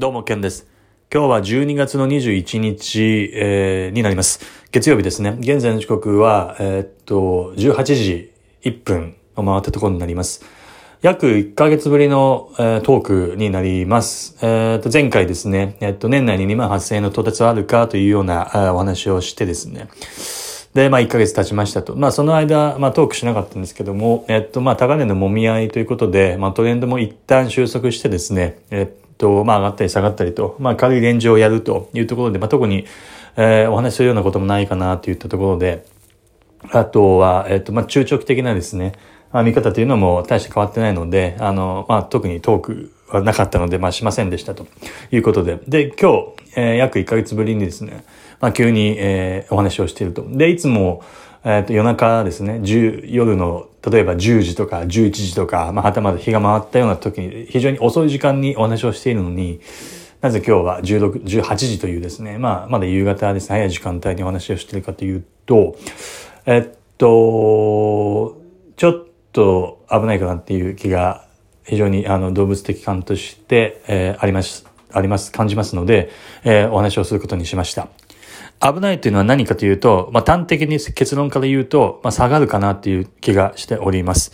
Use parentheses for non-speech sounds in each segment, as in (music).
どうも、ケンです。今日は12月の21日、えー、になります。月曜日ですね。現在の時刻は、えー、っと、18時1分を回ったところになります。約1ヶ月ぶりの、えー、トークになります。えー、っと、前回ですね、えー、っと、年内に2万8000円の到達はあるかというようなお話をしてですね。で、まあ、1ヶ月経ちましたと。まあ、その間、まあ、トークしなかったんですけども、えっと、まあ、高値の揉み合いということで、まあ、トレンドも一旦収束してですね、えっと、まあ上がったり下がったりと、まあ軽いレンジをやるというところで、まあ特に、えー、お話しするようなこともないかなといったところで、あとは、えっと、まあ中長期的なですね、まあ、見方というのも大して変わってないので、あの、まあ特にトークはなかったので、まあしませんでしたということで。で、今日、えー、約1ヶ月ぶりにですね、まあ急に、えー、お話をしていると。で、いつも、えっ、ー、と、夜中ですね、夜の、例えば10時とか11時とか、まあ、はたまた日が回ったような時に、非常に遅い時間にお話をしているのに、なぜ今日は16、18時というですね、まあ、まだ夕方ですね、早い時間帯にお話をしているかというと、えっと、ちょっと危ないかなっていう気が、非常にあの動物的感として、えー、あります、あります、感じますので、えー、お話をすることにしました。危ないというのは何かというと、まあ、端的に結論から言うと、まあ、下がるかなっていう気がしております。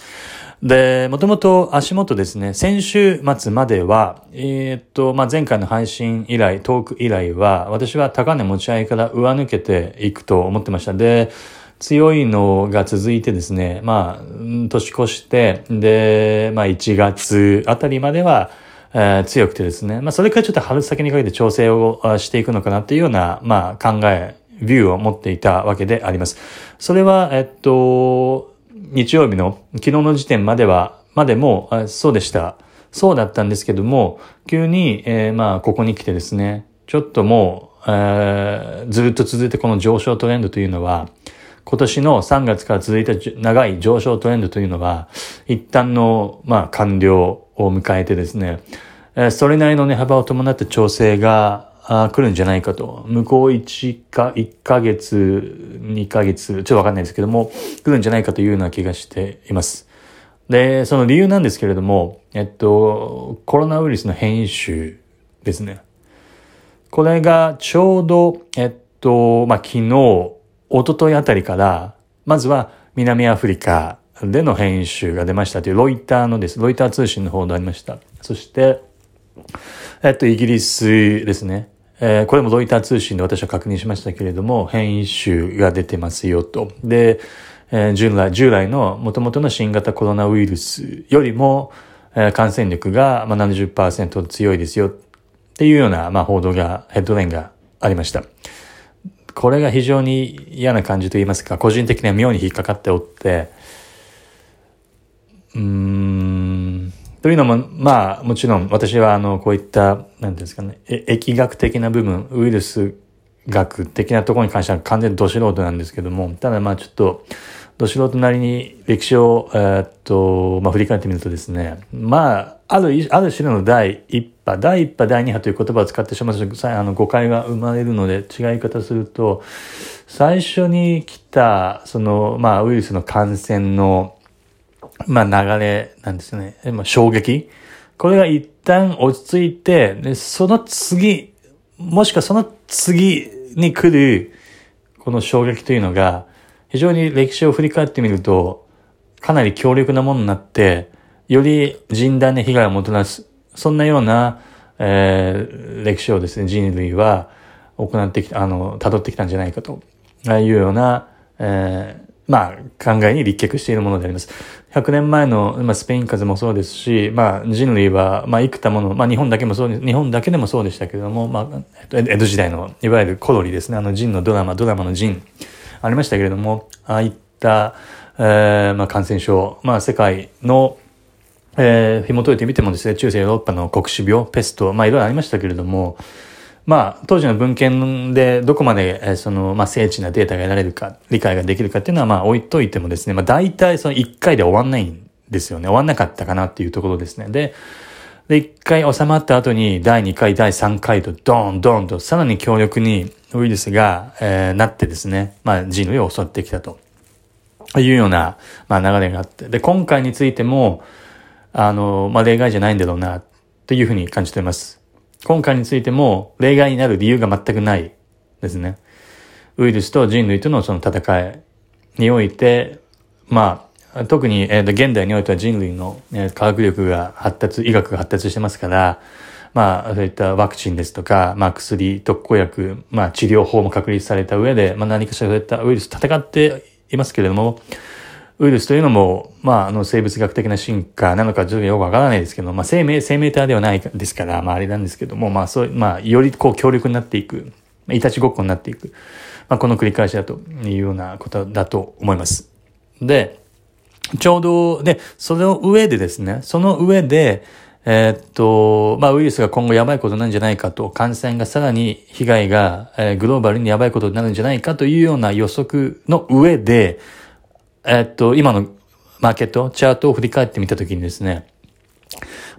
で、もともと足元ですね、先週末までは、えー、っと、まあ、前回の配信以来、トーク以来は、私は高値持ち合いから上抜けていくと思ってました。で、強いのが続いてですね、まあ、年越して、で、まあ、1月あたりまでは、えー、強くてですね、まあそれからちょっと春先にかけて調整をしていくのかなっていうような、まあ考え、ビューを持っていたわけであります。それは、えっと、日曜日の昨日の時点までは、までも、そうでした。そうだったんですけども、急に、えー、まあここに来てですね、ちょっともう、えー、ずっと続いてこの上昇トレンドというのは、今年の3月から続いた長い上昇トレンドというのは、一旦の、まあ、完了を迎えてですね、それなりの値幅を伴った調整が来るんじゃないかと。向こう1か、1ヶ月、2ヶ月、ちょっとわかんないですけども、来るんじゃないかというような気がしています。で、その理由なんですけれども、えっと、コロナウイルスの変異種ですね。これがちょうど、えっと、まあ、昨日、一昨日あたりから、まずは南アフリカでの変異種が出ましたというロイターのです。ロイター通信の報道ありました。そして、えっと、イギリスですね。えー、これもロイター通信で私は確認しましたけれども、変異種が出てますよと。で、えー、従来、従来の元々の新型コロナウイルスよりも、えー、感染力が、まあ、70%強いですよっていうような、まあ、報道が、ヘッドラインがありました。これが非常に嫌な感じと言いますか、個人的には妙に引っかかっておって、うん、というのも、まあ、もちろん私は、あの、こういった、なんですかね、疫学的な部分、ウイルス学的なところに関しては完全にど素人なんですけども、ただまあちょっと、ど素人なりに歴史を、えー、っと、まあ振り返ってみるとですね、まあ、ある、ある種の第一波、第一波、第二波という言葉を使ってしまうと、あの、誤解が生まれるので、違い方すると、最初に来た、その、まあ、ウイルスの感染の、まあ流れなんですね。まあ衝撃。これが一旦落ち着いて、で、その次、もしくはその次に来る、この衝撃というのが、非常に歴史を振り返ってみると、かなり強力なものになって、より甚大な被害をもたらす、そんなような、えー、歴史をですね、人類は行ってきた、あの、辿ってきたんじゃないかと、ああいうような、えー、まあ、考えに立脚しているものであります。100年前の、まあ、スペイン風邪もそうですし、まあ、人類は、まあ、幾多もの、まあ、日本だけもそう日本だけでもそうでしたけれども、まあ、江戸時代の、いわゆるコロリですね、あの、人のドラマ、ドラマの人、ありましたけれども、ああいった、えー、まあ、感染症、まあ、世界の、えー、紐解いてみてもですね、中世ヨーロッパの黒死病、ペスト、まあ、いろいろありましたけれども、まあ、当時の文献でどこまで、えその、まあ、精緻なデータが得られるか、理解ができるかっていうのは、まあ、置いといてもですね、まあ、大体その1回で終わんないんですよね。終わんなかったかなっていうところですね。で、で、1回収まった後に、第2回、第3回と、ドーン、ドーンと、さらに強力にウイルスが、えー、なってですね、まあ、人類を襲ってきたと。いうような、まあ、流れがあって。で、今回についても、あの、まあ、例外じゃないんだろうな、というふうに感じています。今回についても例外になる理由が全くないですね。ウイルスと人類とのその戦いにおいて、まあ、特に、えー、現代においては人類の、えー、科学力が発達、医学が発達してますから、まあ、そういったワクチンですとか、まあ、薬、特効薬、まあ、治療法も確立された上で、まあ、何かしらそういったウイルス戦っていますけれども、ウイルスというのも、まあ、あの、生物学的な進化なのか、ちょっとよくわからないですけど、まあ、生命、生命体ではないですから、まあ、あれなんですけども、まあ、そう、まあ、よりこう、強力になっていく、いたちごっこになっていく、まあ、この繰り返しだというようなことだと思います。で、ちょうど、で、その上でですね、その上で、えー、っと、まあ、ウイルスが今後やばいことなんじゃないかと、感染がさらに被害が、えー、グローバルにやばいことになるんじゃないかというような予測の上で、え、っと、今のマーケット、チャートを振り返ってみたときにですね、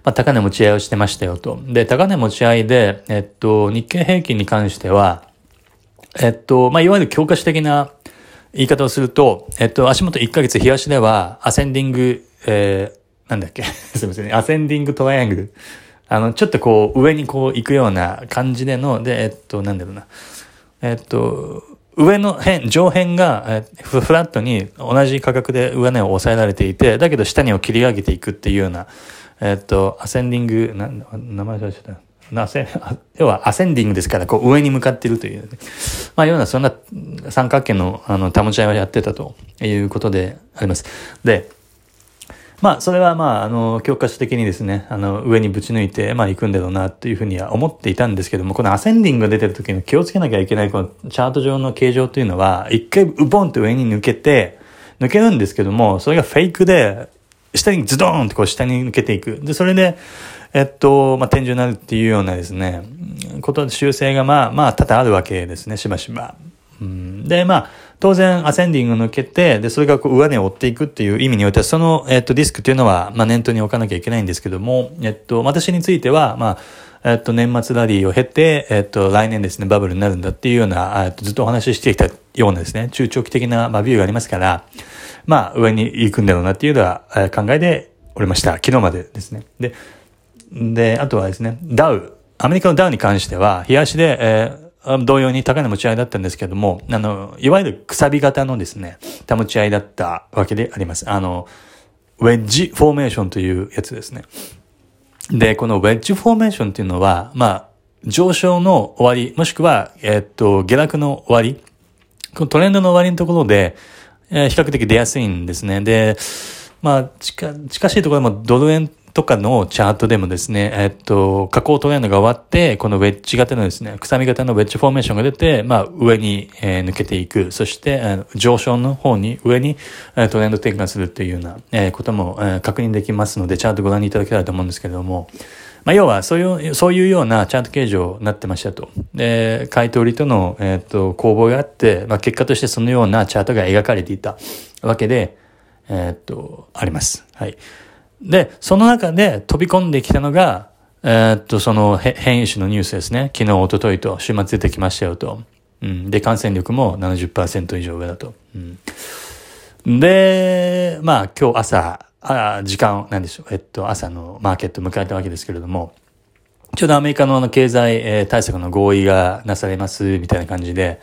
まあ、高値持ち合いをしてましたよと。で、高値持ち合いで、えっと、日経平均に関しては、えっと、まあ、いわゆる強化視的な言い方をすると、えっと、足元1ヶ月日足では、アセンディング、えー、なんだっけ (laughs) すみません。アセンディングトライアングル。あの、ちょっとこう、上にこう行くような感じでの、で、えっと、なんだろうな。えっと、上の辺、上辺が、フラットに同じ価格で上値を抑えられていて、だけど下にを切り上げていくっていうような、えっと、アセンディング、な、名前忘れちゃった。(laughs) 要はアセンディングですから、こう上に向かっているという、ね、まあ、ようなそんな三角形の、あの、保ち合いをやってたということであります。で、まあ、それはまあ、あの、教科書的にですね、あの、上にぶち抜いて、まあ、行くんだろうな、というふうには思っていたんですけども、このアセンディングが出てる時に気をつけなきゃいけない、このチャート上の形状というのは、一回、ウボンと上に抜けて、抜けるんですけども、それがフェイクで、下にズドーンとこう下に抜けていく。で、それで、えっと、まあ、天井になるっていうようなですね、ことで修正がまあ、まあ、多々あるわけですね、しばしば。うん、で、まあ、当然、アセンディング抜けて、で、それがこう上値を追っていくっていう意味においては、その、えっと、リスクというのは、まあ、念頭に置かなきゃいけないんですけども、えっと、私については、まあ、えっと、年末ラリーを経て、えっと、来年ですね、バブルになるんだっていうような、えっと、ずっとお話ししてきたようなですね、中長期的な、まあ、ビューがありますから、まあ、上に行くんだろうなっていうのは、え考えでおりました。昨日までですね。で、で、あとはですね、ダウ、アメリカのダウに関しては、冷やしで、えー同様に高値持ち合いだったんですけども、あの、いわゆるくさび型のですね、保ち合いだったわけであります。あの、ウェッジフォーメーションというやつですね。で、このウェッジフォーメーションっていうのは、まあ、上昇の終わり、もしくは、えっと、下落の終わり、このトレンドの終わりのところで、えー、比較的出やすいんですね。で、まあ、近、近しいところでもドル円とかのチャートでもですね、えっと、下降トレンドが終わって、このウェッジ型のですね、くさみ型のウェッジフォーメーションが出て、まあ、上に、えー、抜けていく。そして、えー、上昇の方に、上に、えー、トレンド転換するっていうような、えー、ことも、えー、確認できますので、チャートご覧いただけたらと思うんですけれども、まあ、要は、そういう、そういうようなチャート形状になってましたと。で、買い取りとの、えっ、と、攻防があって、まあ、結果としてそのようなチャートが描かれていたわけで、えっ、と、あります。はい。で、その中で飛び込んできたのが、えー、っと、その変異種のニュースですね。昨日、一昨日と週末出てきましたよと。うん。で、感染力も70%以上上だと。うん。で、まあ今日朝、あ時間、なんでしょう。えっと、朝のマーケット迎えたわけですけれども、ちょうどアメリカの経済、えー、対策の合意がなされます、みたいな感じで、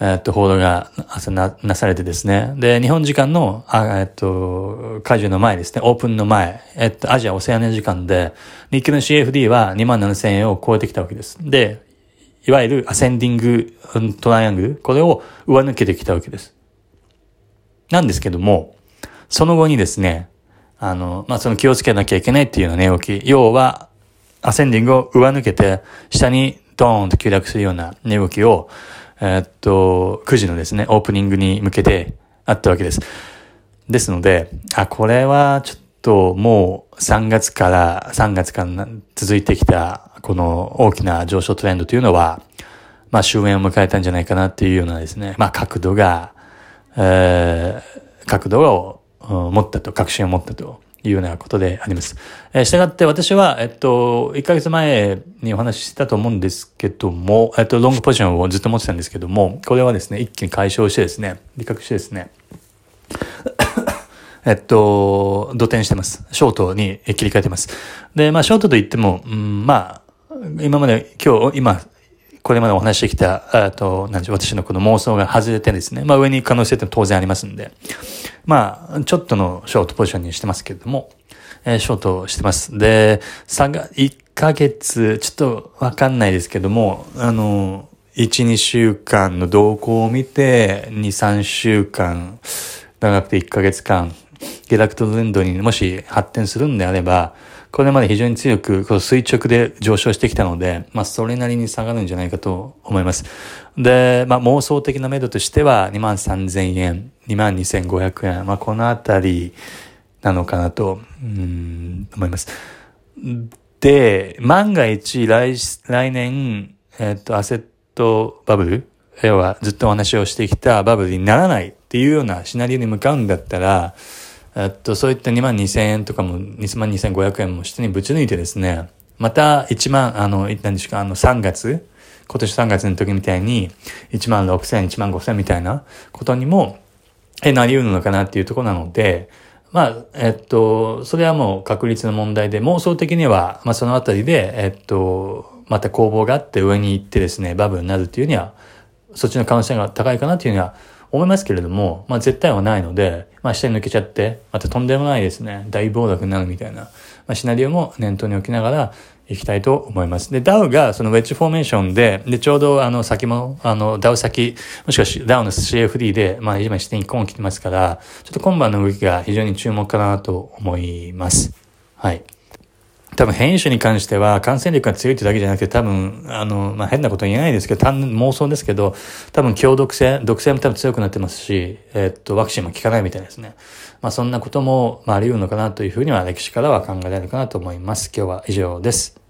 えっと、報道がななされてですね。で、日本時間の、あえっと、解除の前ですね、オープンの前、えっと、アジア・オセアニア時間で、日経の CFD は2万7000円を超えてきたわけです。で、いわゆるアセンディングトライアングル、これを上抜けてきたわけです。なんですけども、その後にですね、あの、まあ、その気をつけなきゃいけないっていうような値動き、要は、アセンディングを上抜けて、下にドーンと急落するような値動きを、えー、っと、9時のですね、オープニングに向けてあったわけです。ですので、あ、これはちょっともう3月から、3月から続いてきたこの大きな上昇トレンドというのは、まあ終焉を迎えたんじゃないかなっていうようなですね、まあ角度が、えー、角度を持ったと、確信を持ったというようなことであります。えー、したがって私は、えっと、1ヶ月前にお話ししたと思うんですけども、えっと、ロングポジションをずっと持ってたんですけども、これはですね、一気に解消してですね、理覚してですね、(coughs) えっと、土転してます。ショートに切り替えてます。で、まあ、ショートと言っても、うん、まあ、今まで、今日、今、これまでお話してきた、あと、なんでしょう、私のこの妄想が外れてですね、まあ上に行く可能性って当然ありますんで、まあ、ちょっとのショートポジションにしてますけれども、えー、ショートしてます。で、3が、1ヶ月、ちょっとわかんないですけども、あの、1、2週間の動向を見て、2、3週間、長くて1ヶ月間、下落トレンドにもし発展するんであれば、これまで非常に強くこう垂直で上昇してきたので、まあそれなりに下がるんじゃないかと思います。で、まあ妄想的な目処としては2万3000円、2万2500円、まあこのあたりなのかなと、うん、思います。で、万が一来、来年、えっと、アセットバブル、要はずっとお話をしてきたバブルにならないっていうようなシナリオに向かうんだったら、えっと、そういった2万2000円とかも、2万2500円も下にぶち抜いてですね、また1万、あの、何ですか、あの、3月、今年3月の時みたいに、1万6000、1万5000みたいなことにも、え、なり得るのかなっていうところなので、まあ、えっと、それはもう確率の問題で、妄想的には、まあそのあたりで、えっと、また攻防があって上に行ってですね、バブルになるっていうには、そっちの可能性が高いかなっていうには思いますけれども、まあ絶対はないので、まあ下に抜けちゃって、またとんでもないですね、大暴落になるみたいな、まあシナリオも念頭に置きながらいきたいと思います。で、ダウがそのウェッジフォーメーションで、で、ちょうどあの先も、あの、ダウ先、もしくはダウの CFD で、まあ今下にコーン来てますから、ちょっと今晩の動きが非常に注目かなと思います。はい。多分変異種に関しては感染力が強いってだけじゃなくて多分、あの、まあ、変なこと言えないですけど、単妄想ですけど、多分強毒性、毒性も多分強くなってますし、えっと、ワクチンも効かないみたいですね。まあ、そんなことも、まあ、あり得るのかなというふうには歴史からは考えられるかなと思います。今日は以上です。